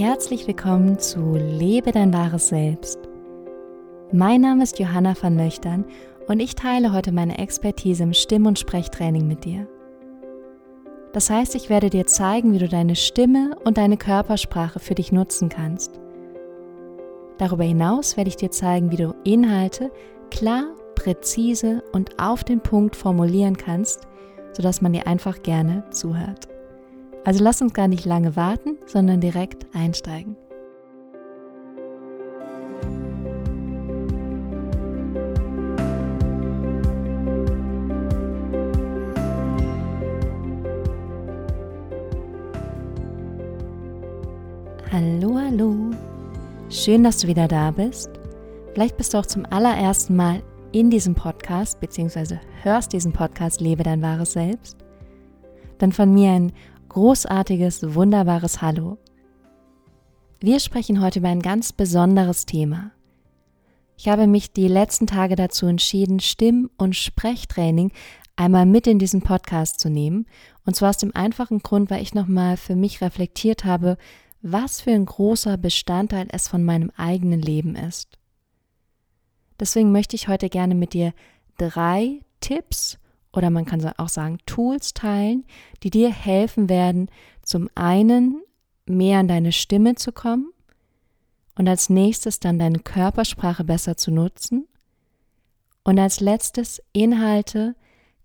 herzlich willkommen zu Lebe dein wahres Selbst. Mein Name ist Johanna van Löchtern und ich teile heute meine Expertise im Stimm- und Sprechtraining mit dir. Das heißt, ich werde dir zeigen, wie du deine Stimme und deine Körpersprache für dich nutzen kannst. Darüber hinaus werde ich dir zeigen, wie du Inhalte klar, präzise und auf den Punkt formulieren kannst, sodass man dir einfach gerne zuhört. Also lass uns gar nicht lange warten, sondern direkt einsteigen. Hallo, hallo. Schön, dass du wieder da bist. Vielleicht bist du auch zum allerersten Mal in diesem Podcast, beziehungsweise hörst diesen Podcast Lebe dein wahres Selbst. Dann von mir ein großartiges, wunderbares Hallo. Wir sprechen heute über ein ganz besonderes Thema. Ich habe mich die letzten Tage dazu entschieden, Stimm- und Sprechtraining einmal mit in diesen Podcast zu nehmen. Und zwar aus dem einfachen Grund, weil ich nochmal für mich reflektiert habe, was für ein großer Bestandteil es von meinem eigenen Leben ist. Deswegen möchte ich heute gerne mit dir drei Tipps oder man kann auch sagen Tools teilen, die dir helfen werden, zum einen mehr an deine Stimme zu kommen und als nächstes dann deine Körpersprache besser zu nutzen und als letztes Inhalte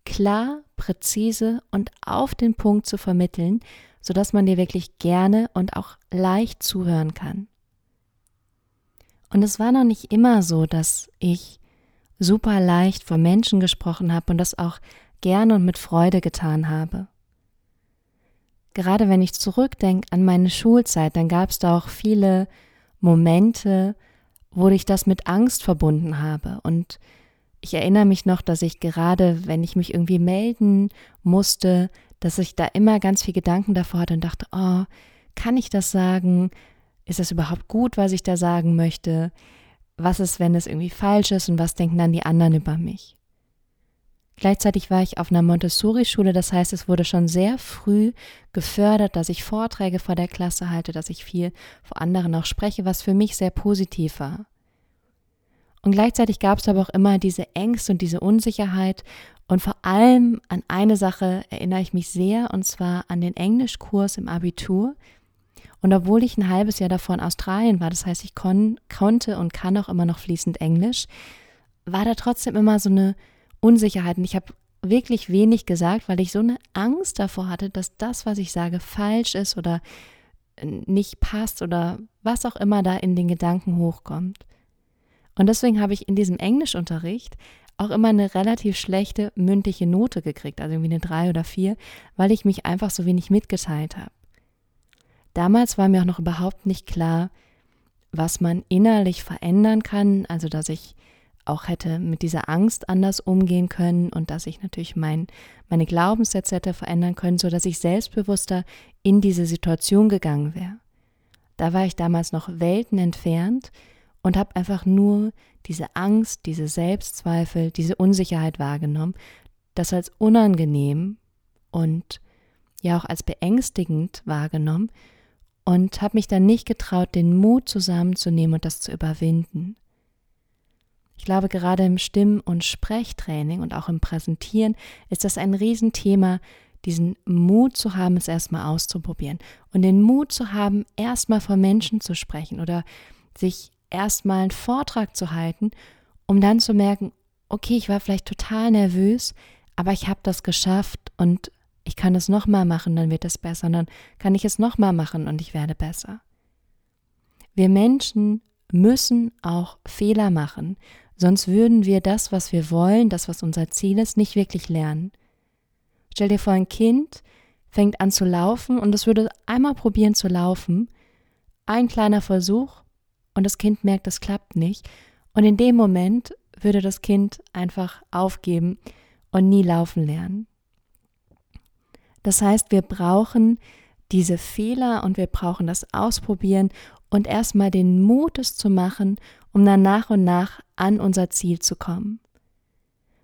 klar, präzise und auf den Punkt zu vermitteln, sodass man dir wirklich gerne und auch leicht zuhören kann. Und es war noch nicht immer so, dass ich super leicht vor Menschen gesprochen habe und das auch gerne und mit Freude getan habe. Gerade wenn ich zurückdenke an meine Schulzeit, dann gab es da auch viele Momente, wo ich das mit Angst verbunden habe. Und ich erinnere mich noch, dass ich gerade, wenn ich mich irgendwie melden musste, dass ich da immer ganz viel Gedanken davor hatte und dachte, oh, kann ich das sagen? Ist das überhaupt gut, was ich da sagen möchte? Was ist, wenn es irgendwie falsch ist und was denken dann die anderen über mich. Gleichzeitig war ich auf einer Montessori-Schule, das heißt, es wurde schon sehr früh gefördert, dass ich Vorträge vor der Klasse halte, dass ich viel vor anderen auch spreche, was für mich sehr positiv war. Und gleichzeitig gab es aber auch immer diese Ängste und diese Unsicherheit. Und vor allem an eine Sache erinnere ich mich sehr, und zwar an den Englischkurs im Abitur, und obwohl ich ein halbes Jahr davor in Australien war, das heißt, ich kon konnte und kann auch immer noch fließend Englisch, war da trotzdem immer so eine Unsicherheit. Und ich habe wirklich wenig gesagt, weil ich so eine Angst davor hatte, dass das, was ich sage, falsch ist oder nicht passt oder was auch immer da in den Gedanken hochkommt. Und deswegen habe ich in diesem Englischunterricht auch immer eine relativ schlechte mündliche Note gekriegt, also irgendwie eine drei oder vier, weil ich mich einfach so wenig mitgeteilt habe. Damals war mir auch noch überhaupt nicht klar, was man innerlich verändern kann, also dass ich auch hätte mit dieser Angst anders umgehen können und dass ich natürlich mein, meine Glaubenssätze hätte verändern können, sodass ich selbstbewusster in diese Situation gegangen wäre. Da war ich damals noch Welten entfernt und habe einfach nur diese Angst, diese Selbstzweifel, diese Unsicherheit wahrgenommen, das als unangenehm und ja auch als beängstigend wahrgenommen und habe mich dann nicht getraut, den Mut zusammenzunehmen und das zu überwinden. Ich glaube, gerade im Stimm- und Sprechtraining und auch im Präsentieren ist das ein Riesenthema, diesen Mut zu haben, es erstmal auszuprobieren und den Mut zu haben, erstmal vor Menschen zu sprechen oder sich erstmal einen Vortrag zu halten, um dann zu merken, okay, ich war vielleicht total nervös, aber ich habe das geschafft und ich kann es nochmal machen, dann wird es besser, dann kann ich es nochmal machen und ich werde besser. Wir Menschen müssen auch Fehler machen, sonst würden wir das, was wir wollen, das, was unser Ziel ist, nicht wirklich lernen. Stell dir vor, ein Kind fängt an zu laufen und es würde einmal probieren zu laufen, ein kleiner Versuch und das Kind merkt, es klappt nicht und in dem Moment würde das Kind einfach aufgeben und nie laufen lernen. Das heißt, wir brauchen diese Fehler und wir brauchen das Ausprobieren und erstmal den Mut, es zu machen, um dann nach und nach an unser Ziel zu kommen.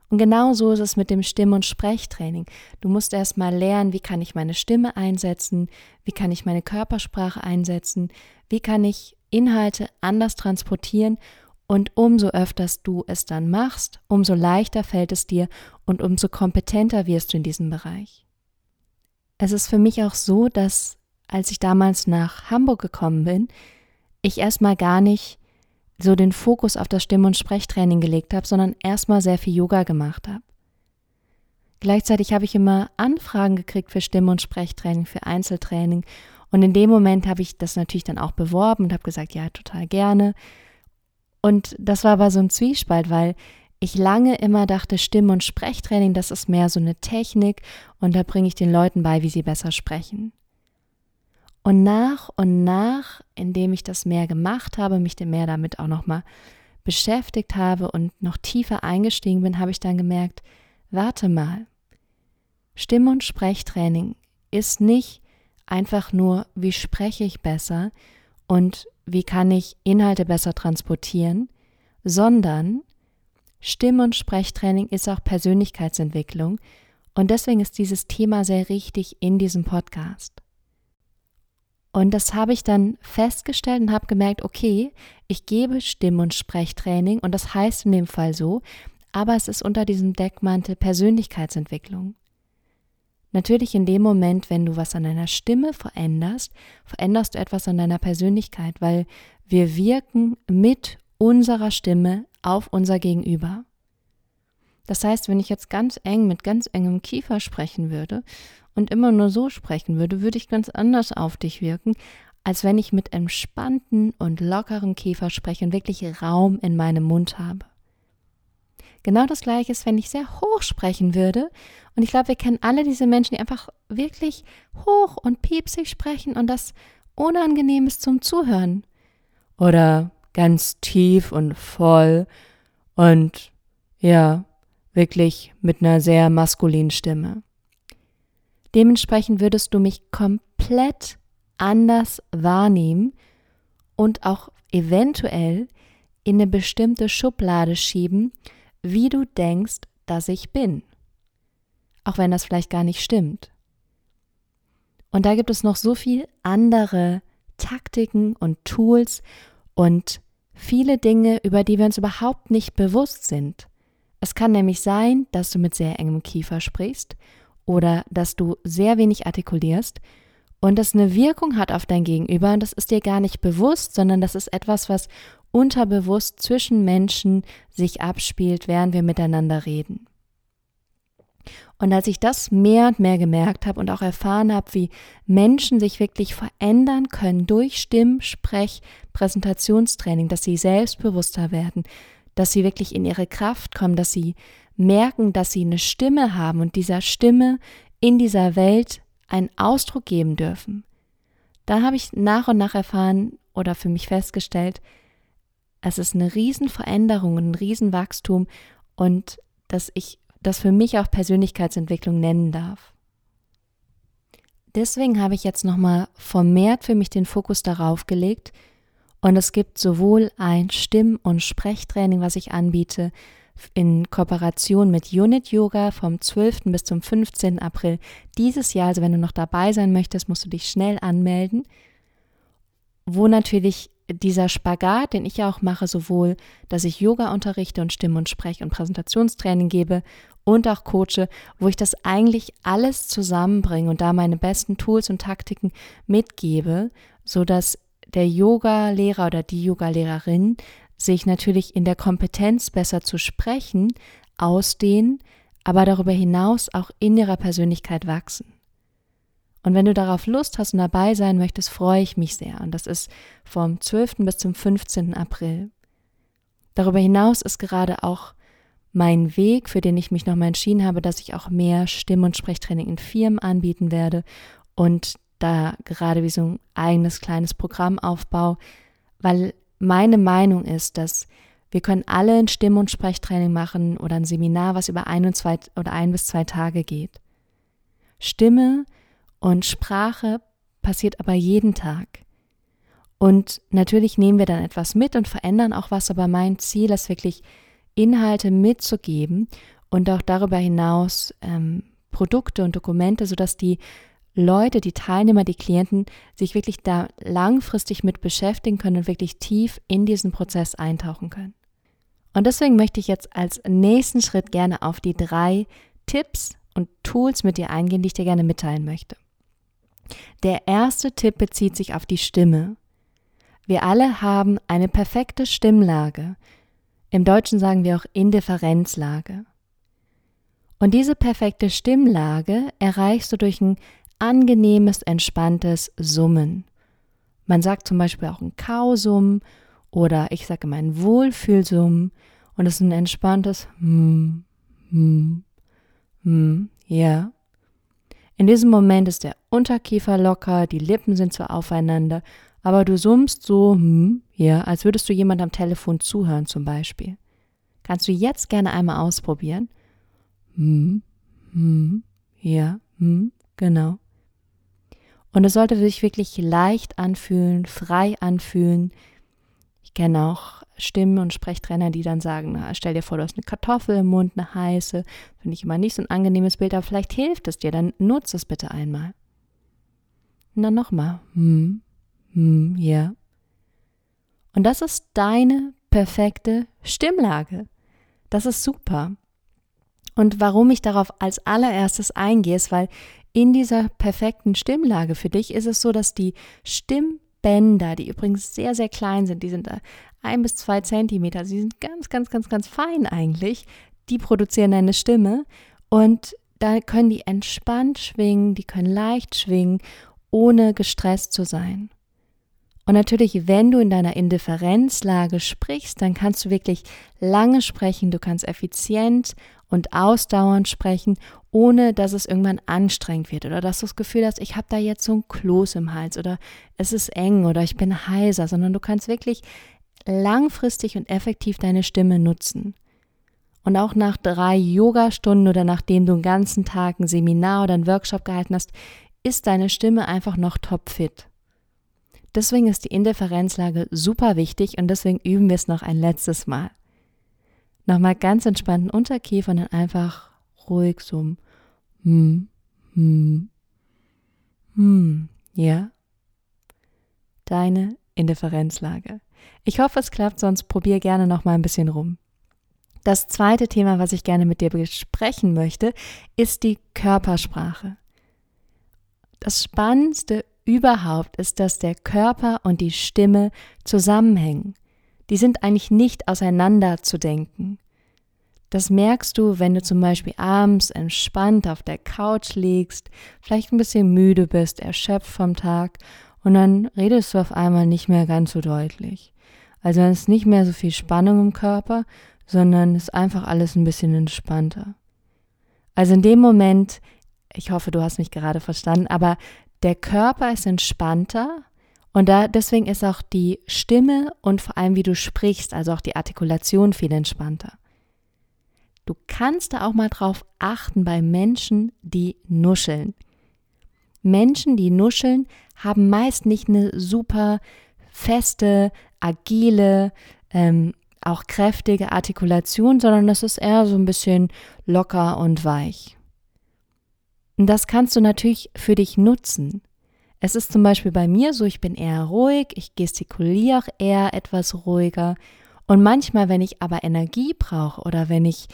Und genau so ist es mit dem Stimm- und Sprechtraining. Du musst erst mal lernen, wie kann ich meine Stimme einsetzen, wie kann ich meine Körpersprache einsetzen, wie kann ich Inhalte anders transportieren und umso öfters du es dann machst, umso leichter fällt es dir und umso kompetenter wirst du in diesem Bereich. Es ist für mich auch so, dass als ich damals nach Hamburg gekommen bin, ich erstmal gar nicht so den Fokus auf das Stimm- und Sprechtraining gelegt habe, sondern erstmal sehr viel Yoga gemacht habe. Gleichzeitig habe ich immer Anfragen gekriegt für Stimm- und Sprechtraining, für Einzeltraining. Und in dem Moment habe ich das natürlich dann auch beworben und habe gesagt, ja, total gerne. Und das war aber so ein Zwiespalt, weil ich lange immer dachte, Stimm- und Sprechtraining, das ist mehr so eine Technik und da bringe ich den Leuten bei, wie sie besser sprechen. Und nach und nach, indem ich das mehr gemacht habe, mich dem mehr damit auch nochmal beschäftigt habe und noch tiefer eingestiegen bin, habe ich dann gemerkt, warte mal, Stimm- und Sprechtraining ist nicht einfach nur, wie spreche ich besser und wie kann ich Inhalte besser transportieren, sondern Stimm- und Sprechtraining ist auch Persönlichkeitsentwicklung und deswegen ist dieses Thema sehr richtig in diesem Podcast. Und das habe ich dann festgestellt und habe gemerkt, okay, ich gebe Stimm- und Sprechtraining und das heißt in dem Fall so, aber es ist unter diesem Deckmantel Persönlichkeitsentwicklung. Natürlich in dem Moment, wenn du was an deiner Stimme veränderst, veränderst du etwas an deiner Persönlichkeit, weil wir wirken mit unserer Stimme auf unser Gegenüber. Das heißt, wenn ich jetzt ganz eng mit ganz engem Kiefer sprechen würde und immer nur so sprechen würde, würde ich ganz anders auf dich wirken, als wenn ich mit entspannten und lockeren Kiefer spreche und wirklich Raum in meinem Mund habe. Genau das gleiche ist, wenn ich sehr hoch sprechen würde. Und ich glaube, wir kennen alle diese Menschen, die einfach wirklich hoch und piepsig sprechen und das unangenehm ist zum Zuhören. Oder ganz tief und voll und ja, wirklich mit einer sehr maskulinen Stimme. Dementsprechend würdest du mich komplett anders wahrnehmen und auch eventuell in eine bestimmte Schublade schieben, wie du denkst, dass ich bin. Auch wenn das vielleicht gar nicht stimmt. Und da gibt es noch so viel andere Taktiken und Tools und viele Dinge, über die wir uns überhaupt nicht bewusst sind. Es kann nämlich sein, dass du mit sehr engem Kiefer sprichst oder dass du sehr wenig artikulierst und das eine Wirkung hat auf dein Gegenüber und das ist dir gar nicht bewusst, sondern das ist etwas, was unterbewusst zwischen Menschen sich abspielt, während wir miteinander reden. Und als ich das mehr und mehr gemerkt habe und auch erfahren habe, wie Menschen sich wirklich verändern können durch Stimm-, Sprech-, Präsentationstraining, dass sie selbstbewusster werden, dass sie wirklich in ihre Kraft kommen, dass sie merken, dass sie eine Stimme haben und dieser Stimme in dieser Welt einen Ausdruck geben dürfen. Da habe ich nach und nach erfahren oder für mich festgestellt, es ist eine Riesenveränderung, ein Riesenwachstum und dass ich das für mich auch Persönlichkeitsentwicklung nennen darf. Deswegen habe ich jetzt nochmal vermehrt für mich den Fokus darauf gelegt und es gibt sowohl ein Stimm- und Sprechtraining, was ich anbiete, in Kooperation mit Unit Yoga vom 12. bis zum 15. April dieses Jahr. Also wenn du noch dabei sein möchtest, musst du dich schnell anmelden, wo natürlich dieser Spagat, den ich ja auch mache, sowohl, dass ich Yoga unterrichte und Stimm- und Sprech- und Präsentationstraining gebe und auch coache, wo ich das eigentlich alles zusammenbringe und da meine besten Tools und Taktiken mitgebe, so dass der Yoga-Lehrer oder die Yoga-Lehrerin sich natürlich in der Kompetenz besser zu sprechen ausdehnen, aber darüber hinaus auch in ihrer Persönlichkeit wachsen. Und wenn du darauf Lust hast und dabei sein möchtest, freue ich mich sehr. Und das ist vom 12. bis zum 15. April. Darüber hinaus ist gerade auch mein Weg, für den ich mich nochmal entschieden habe, dass ich auch mehr Stimm- und Sprechtraining in Firmen anbieten werde und da gerade wie so ein eigenes kleines Programm aufbaue, weil meine Meinung ist, dass wir können alle ein Stimm- und Sprechtraining machen oder ein Seminar, was über ein, und zwei, oder ein bis zwei Tage geht. Stimme und Sprache passiert aber jeden Tag. Und natürlich nehmen wir dann etwas mit und verändern auch was, aber mein Ziel ist wirklich, Inhalte mitzugeben und auch darüber hinaus ähm, Produkte und Dokumente, sodass die Leute, die Teilnehmer, die Klienten sich wirklich da langfristig mit beschäftigen können und wirklich tief in diesen Prozess eintauchen können. Und deswegen möchte ich jetzt als nächsten Schritt gerne auf die drei Tipps und Tools mit dir eingehen, die ich dir gerne mitteilen möchte. Der erste Tipp bezieht sich auf die Stimme. Wir alle haben eine perfekte Stimmlage. Im Deutschen sagen wir auch Indifferenzlage. Und diese perfekte Stimmlage erreichst du durch ein angenehmes, entspanntes Summen. Man sagt zum Beispiel auch ein Kausummen oder ich sage immer ein Wohlfühlsummen und es ist ein entspanntes Hm, Hm, Hm, ja. In diesem Moment ist der Unterkiefer locker, die Lippen sind zwar aufeinander, aber du summst so, hm, ja, als würdest du jemand am Telefon zuhören zum Beispiel. Kannst du jetzt gerne einmal ausprobieren? Hm, hm, ja, hm, genau. Und es sollte sich wirklich leicht anfühlen, frei anfühlen. Ich kenne auch Stimmen- und Sprechtrainer, die dann sagen, na, stell dir vor, du hast eine Kartoffel im Mund, eine heiße. Finde ich immer nicht so ein angenehmes Bild, aber vielleicht hilft es dir, dann nutze es bitte einmal. Und dann nochmal. Hm, hm, ja. Und das ist deine perfekte Stimmlage. Das ist super. Und warum ich darauf als allererstes eingehe, ist, weil in dieser perfekten Stimmlage für dich ist es so, dass die Stimmbänder, die übrigens sehr, sehr klein sind, die sind da ein bis zwei Zentimeter, sie sind ganz, ganz, ganz, ganz fein eigentlich, die produzieren deine Stimme und da können die entspannt schwingen, die können leicht schwingen, ohne gestresst zu sein. Und natürlich, wenn du in deiner Indifferenzlage sprichst, dann kannst du wirklich lange sprechen, du kannst effizient und ausdauernd sprechen, ohne dass es irgendwann anstrengend wird oder dass du das Gefühl hast, ich habe da jetzt so ein Kloß im Hals oder es ist eng oder ich bin heiser, sondern du kannst wirklich langfristig und effektiv deine Stimme nutzen. Und auch nach drei Yoga-Stunden oder nachdem du einen ganzen Tag ein Seminar oder einen Workshop gehalten hast, ist deine Stimme einfach noch topfit. Deswegen ist die Indifferenzlage super wichtig und deswegen üben wir es noch ein letztes Mal. Nochmal ganz entspannten Unterkiefer und dann einfach ruhig so hm, hm, hm, ja. Deine Indifferenzlage. Ich hoffe, es klappt, sonst probier gerne noch mal ein bisschen rum. Das zweite Thema, was ich gerne mit dir besprechen möchte, ist die Körpersprache. Das Spannendste überhaupt ist, dass der Körper und die Stimme zusammenhängen. Die sind eigentlich nicht auseinander zu denken. Das merkst du, wenn du zum Beispiel abends entspannt auf der Couch liegst, vielleicht ein bisschen müde bist, erschöpft vom Tag und dann redest du auf einmal nicht mehr ganz so deutlich. Also es ist nicht mehr so viel Spannung im Körper, sondern ist einfach alles ein bisschen entspannter. Also in dem Moment, ich hoffe, du hast mich gerade verstanden, aber der Körper ist entspannter und da, deswegen ist auch die Stimme und vor allem wie du sprichst, also auch die Artikulation viel entspannter. Du kannst da auch mal drauf achten bei Menschen, die nuscheln. Menschen, die nuscheln, haben meist nicht eine super feste, agile, ähm, auch kräftige Artikulation, sondern das ist eher so ein bisschen locker und weich. Und das kannst du natürlich für dich nutzen. Es ist zum Beispiel bei mir so, ich bin eher ruhig, ich gestikuliere auch eher etwas ruhiger. Und manchmal, wenn ich aber Energie brauche oder wenn ich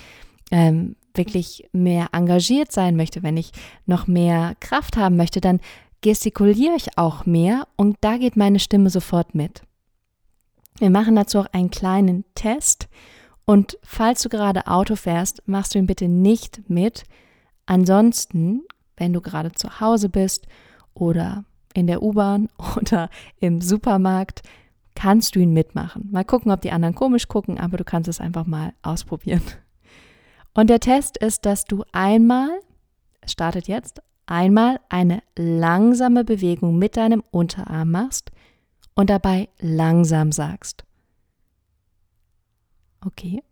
ähm, wirklich mehr engagiert sein möchte, wenn ich noch mehr Kraft haben möchte, dann gestikuliere ich auch mehr und da geht meine Stimme sofort mit. Wir machen dazu auch einen kleinen Test und falls du gerade Auto fährst, machst du ihn bitte nicht mit. Ansonsten, wenn du gerade zu Hause bist oder in der U-Bahn oder im Supermarkt, kannst du ihn mitmachen. Mal gucken, ob die anderen komisch gucken, aber du kannst es einfach mal ausprobieren. Und der Test ist, dass du einmal, es startet jetzt, einmal eine langsame Bewegung mit deinem Unterarm machst und dabei langsam sagst. Okay.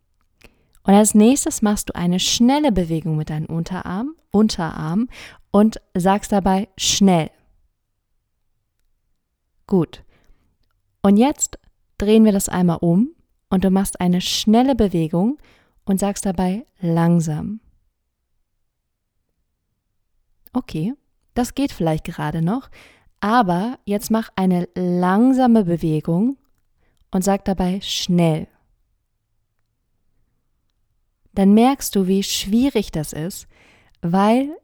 Und als nächstes machst du eine schnelle Bewegung mit deinem Unterarm, Unterarm und sagst dabei schnell. Gut. Und jetzt drehen wir das einmal um und du machst eine schnelle Bewegung und sagst dabei langsam. Okay, das geht vielleicht gerade noch, aber jetzt mach eine langsame Bewegung und sag dabei schnell. Dann merkst du, wie schwierig das ist, weil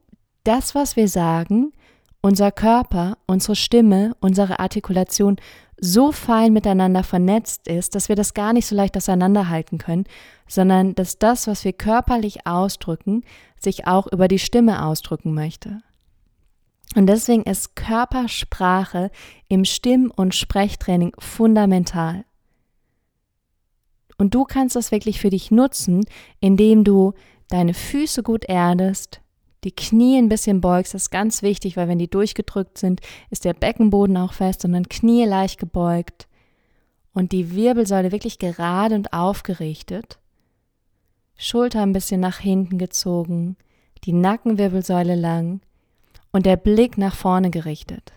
das, was wir sagen, unser Körper, unsere Stimme, unsere Artikulation so fein miteinander vernetzt ist, dass wir das gar nicht so leicht auseinanderhalten können, sondern dass das, was wir körperlich ausdrücken, sich auch über die Stimme ausdrücken möchte. Und deswegen ist Körpersprache im Stimm- und Sprechtraining fundamental. Und du kannst das wirklich für dich nutzen, indem du deine Füße gut erdest, die Knie ein bisschen beugst, das ist ganz wichtig, weil wenn die durchgedrückt sind, ist der Beckenboden auch fest, sondern Knie leicht gebeugt und die Wirbelsäule wirklich gerade und aufgerichtet. Schulter ein bisschen nach hinten gezogen, die Nackenwirbelsäule lang und der Blick nach vorne gerichtet.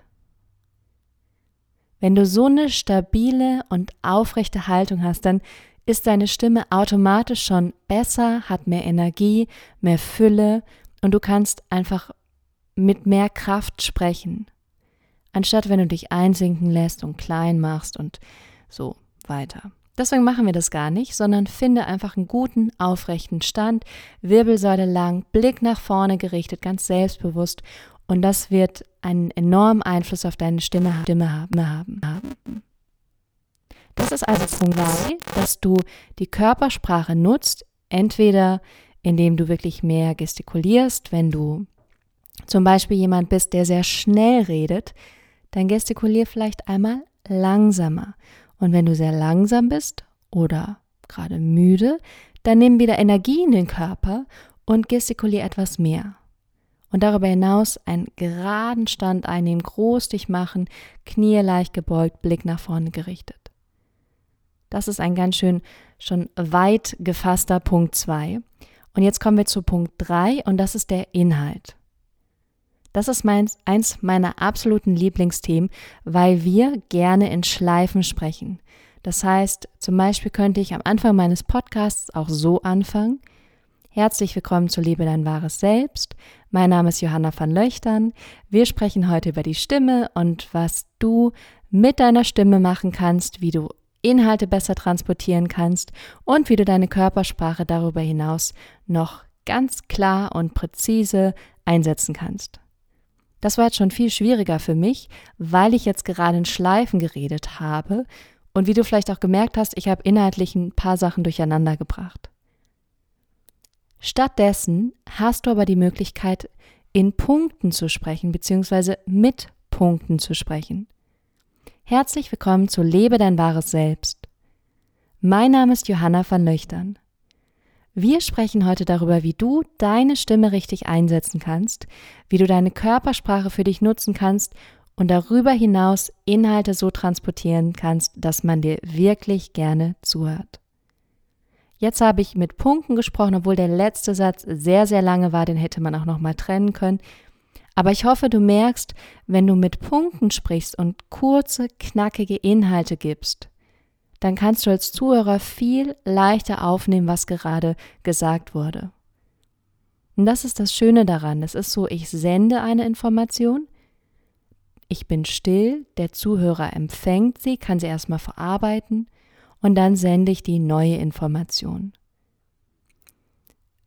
Wenn du so eine stabile und aufrechte Haltung hast, dann ist deine Stimme automatisch schon besser, hat mehr Energie, mehr Fülle und du kannst einfach mit mehr Kraft sprechen, anstatt wenn du dich einsinken lässt und klein machst und so weiter. Deswegen machen wir das gar nicht, sondern finde einfach einen guten, aufrechten Stand, Wirbelsäule lang, Blick nach vorne gerichtet, ganz selbstbewusst und das wird einen enormen Einfluss auf deine Stimme, Stimme haben, haben. Das ist also 2, dass du die Körpersprache nutzt, entweder indem du wirklich mehr gestikulierst. Wenn du zum Beispiel jemand bist, der sehr schnell redet, dann gestikulier vielleicht einmal langsamer. Und wenn du sehr langsam bist oder gerade müde, dann nimm wieder Energie in den Körper und gestikulier etwas mehr. Und darüber hinaus einen geraden Stand einnehmen, groß dich machen, Knie leicht gebeugt, Blick nach vorne gerichtet. Das ist ein ganz schön schon weit gefasster Punkt 2. Und jetzt kommen wir zu Punkt 3 und das ist der Inhalt. Das ist mein, eins meiner absoluten Lieblingsthemen, weil wir gerne in Schleifen sprechen. Das heißt, zum Beispiel könnte ich am Anfang meines Podcasts auch so anfangen. Herzlich willkommen zu Liebe dein wahres Selbst. Mein Name ist Johanna van Löchtern. Wir sprechen heute über die Stimme und was du mit deiner Stimme machen kannst, wie du Inhalte besser transportieren kannst und wie du deine Körpersprache darüber hinaus noch ganz klar und präzise einsetzen kannst. Das war jetzt schon viel schwieriger für mich, weil ich jetzt gerade in Schleifen geredet habe und wie du vielleicht auch gemerkt hast, ich habe inhaltlich ein paar Sachen durcheinander gebracht. Stattdessen hast du aber die Möglichkeit, in Punkten zu sprechen, beziehungsweise mit Punkten zu sprechen. Herzlich willkommen zu Lebe dein wahres Selbst. Mein Name ist Johanna van Löchtern. Wir sprechen heute darüber, wie du deine Stimme richtig einsetzen kannst, wie du deine Körpersprache für dich nutzen kannst und darüber hinaus Inhalte so transportieren kannst, dass man dir wirklich gerne zuhört. Jetzt habe ich mit Punkten gesprochen, obwohl der letzte Satz sehr, sehr lange war, den hätte man auch noch mal trennen können. Aber ich hoffe, du merkst, wenn du mit Punkten sprichst und kurze, knackige Inhalte gibst, dann kannst du als Zuhörer viel leichter aufnehmen, was gerade gesagt wurde. Und das ist das Schöne daran. Es ist so, ich sende eine Information, ich bin still, der Zuhörer empfängt sie, kann sie erstmal verarbeiten und dann sende ich die neue Information.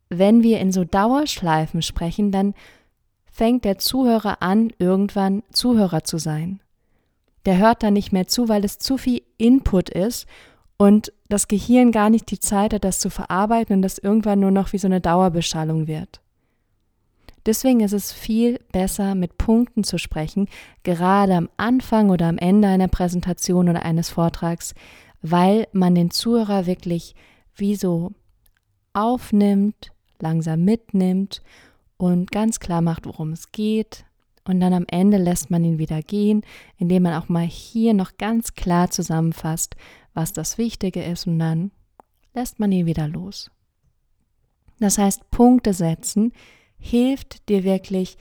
Wenn wir in so Dauerschleifen sprechen, dann fängt der Zuhörer an, irgendwann Zuhörer zu sein. Der hört dann nicht mehr zu, weil es zu viel Input ist und das Gehirn gar nicht die Zeit hat, das zu verarbeiten und das irgendwann nur noch wie so eine Dauerbeschallung wird. Deswegen ist es viel besser, mit Punkten zu sprechen, gerade am Anfang oder am Ende einer Präsentation oder eines Vortrags, weil man den Zuhörer wirklich wie so aufnimmt, langsam mitnimmt und ganz klar macht, worum es geht. Und dann am Ende lässt man ihn wieder gehen, indem man auch mal hier noch ganz klar zusammenfasst, was das Wichtige ist und dann lässt man ihn wieder los. Das heißt, Punkte setzen hilft dir wirklich,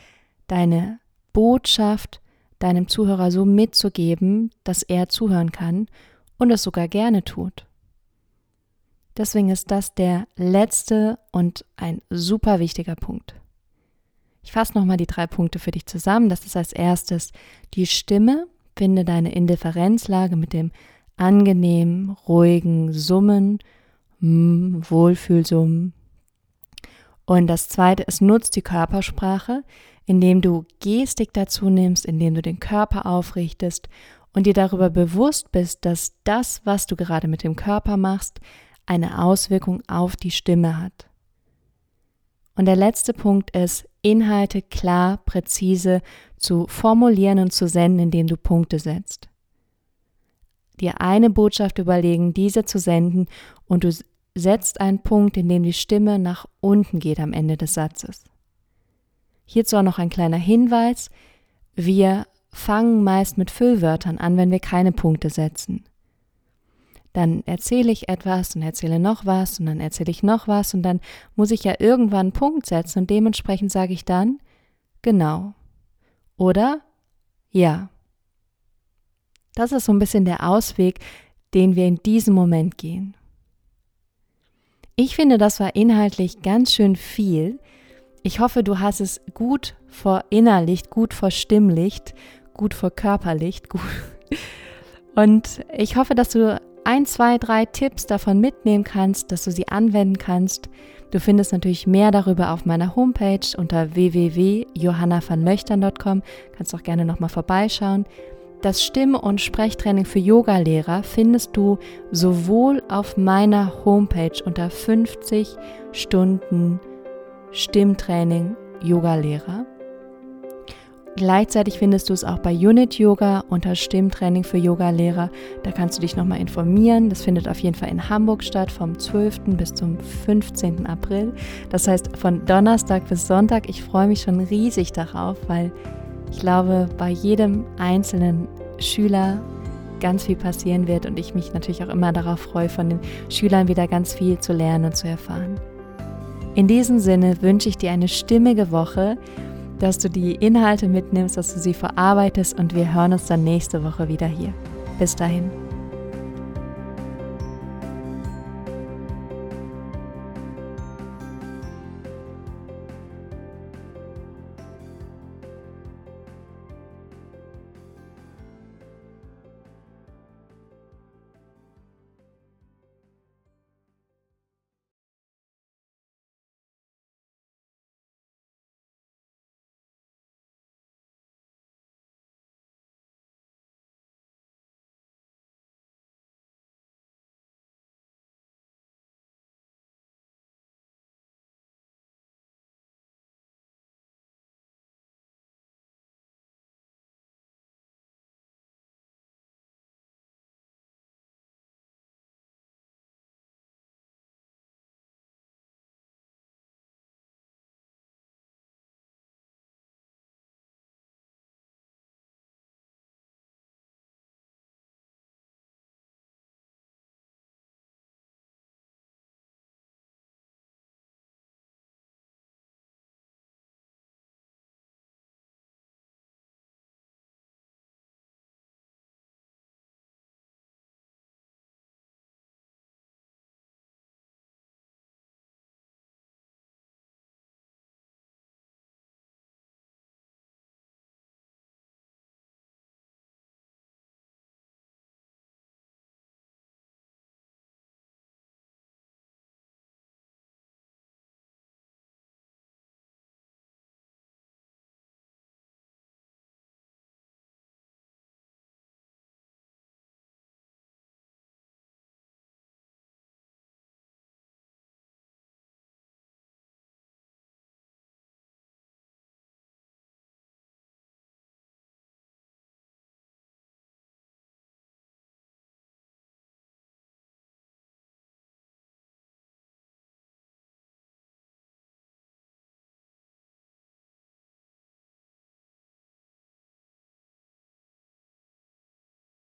deine Botschaft deinem Zuhörer so mitzugeben, dass er zuhören kann und es sogar gerne tut. Deswegen ist das der letzte und ein super wichtiger Punkt. Ich fasse nochmal die drei Punkte für dich zusammen. Das ist als erstes die Stimme. Finde deine Indifferenzlage mit dem angenehmen, ruhigen Summen, mm, Wohlfühlsummen. Und das zweite ist, nutzt die Körpersprache, indem du Gestik dazu nimmst, indem du den Körper aufrichtest und dir darüber bewusst bist, dass das, was du gerade mit dem Körper machst, eine Auswirkung auf die Stimme hat. Und der letzte Punkt ist, Inhalte klar, präzise zu formulieren und zu senden, indem du Punkte setzt. Dir eine Botschaft überlegen, diese zu senden und du setzt einen Punkt, in dem die Stimme nach unten geht am Ende des Satzes. Hierzu auch noch ein kleiner Hinweis. Wir fangen meist mit Füllwörtern an, wenn wir keine Punkte setzen. Dann erzähle ich etwas und erzähle noch was und dann erzähle ich noch was und dann muss ich ja irgendwann einen Punkt setzen und dementsprechend sage ich dann genau oder ja. Das ist so ein bisschen der Ausweg, den wir in diesem Moment gehen. Ich finde, das war inhaltlich ganz schön viel. Ich hoffe, du hast es gut verinnerlicht, gut verstimmlicht, gut verkörperlicht. Gut. Und ich hoffe, dass du ein, zwei, drei Tipps davon mitnehmen kannst, dass du sie anwenden kannst. Du findest natürlich mehr darüber auf meiner Homepage unter www.johannavanlöchtern.com. Kannst auch gerne nochmal vorbeischauen. Das Stimm- und Sprechtraining für Yogalehrer findest du sowohl auf meiner Homepage unter 50 Stunden Stimmtraining Yogalehrer. Gleichzeitig findest du es auch bei Unit Yoga unter Stimmtraining für Yogalehrer. Da kannst du dich nochmal informieren. Das findet auf jeden Fall in Hamburg statt vom 12. bis zum 15. April. Das heißt von Donnerstag bis Sonntag. Ich freue mich schon riesig darauf, weil ich glaube, bei jedem einzelnen Schüler ganz viel passieren wird und ich mich natürlich auch immer darauf freue, von den Schülern wieder ganz viel zu lernen und zu erfahren. In diesem Sinne wünsche ich dir eine stimmige Woche, dass du die Inhalte mitnimmst, dass du sie verarbeitest und wir hören uns dann nächste Woche wieder hier. Bis dahin.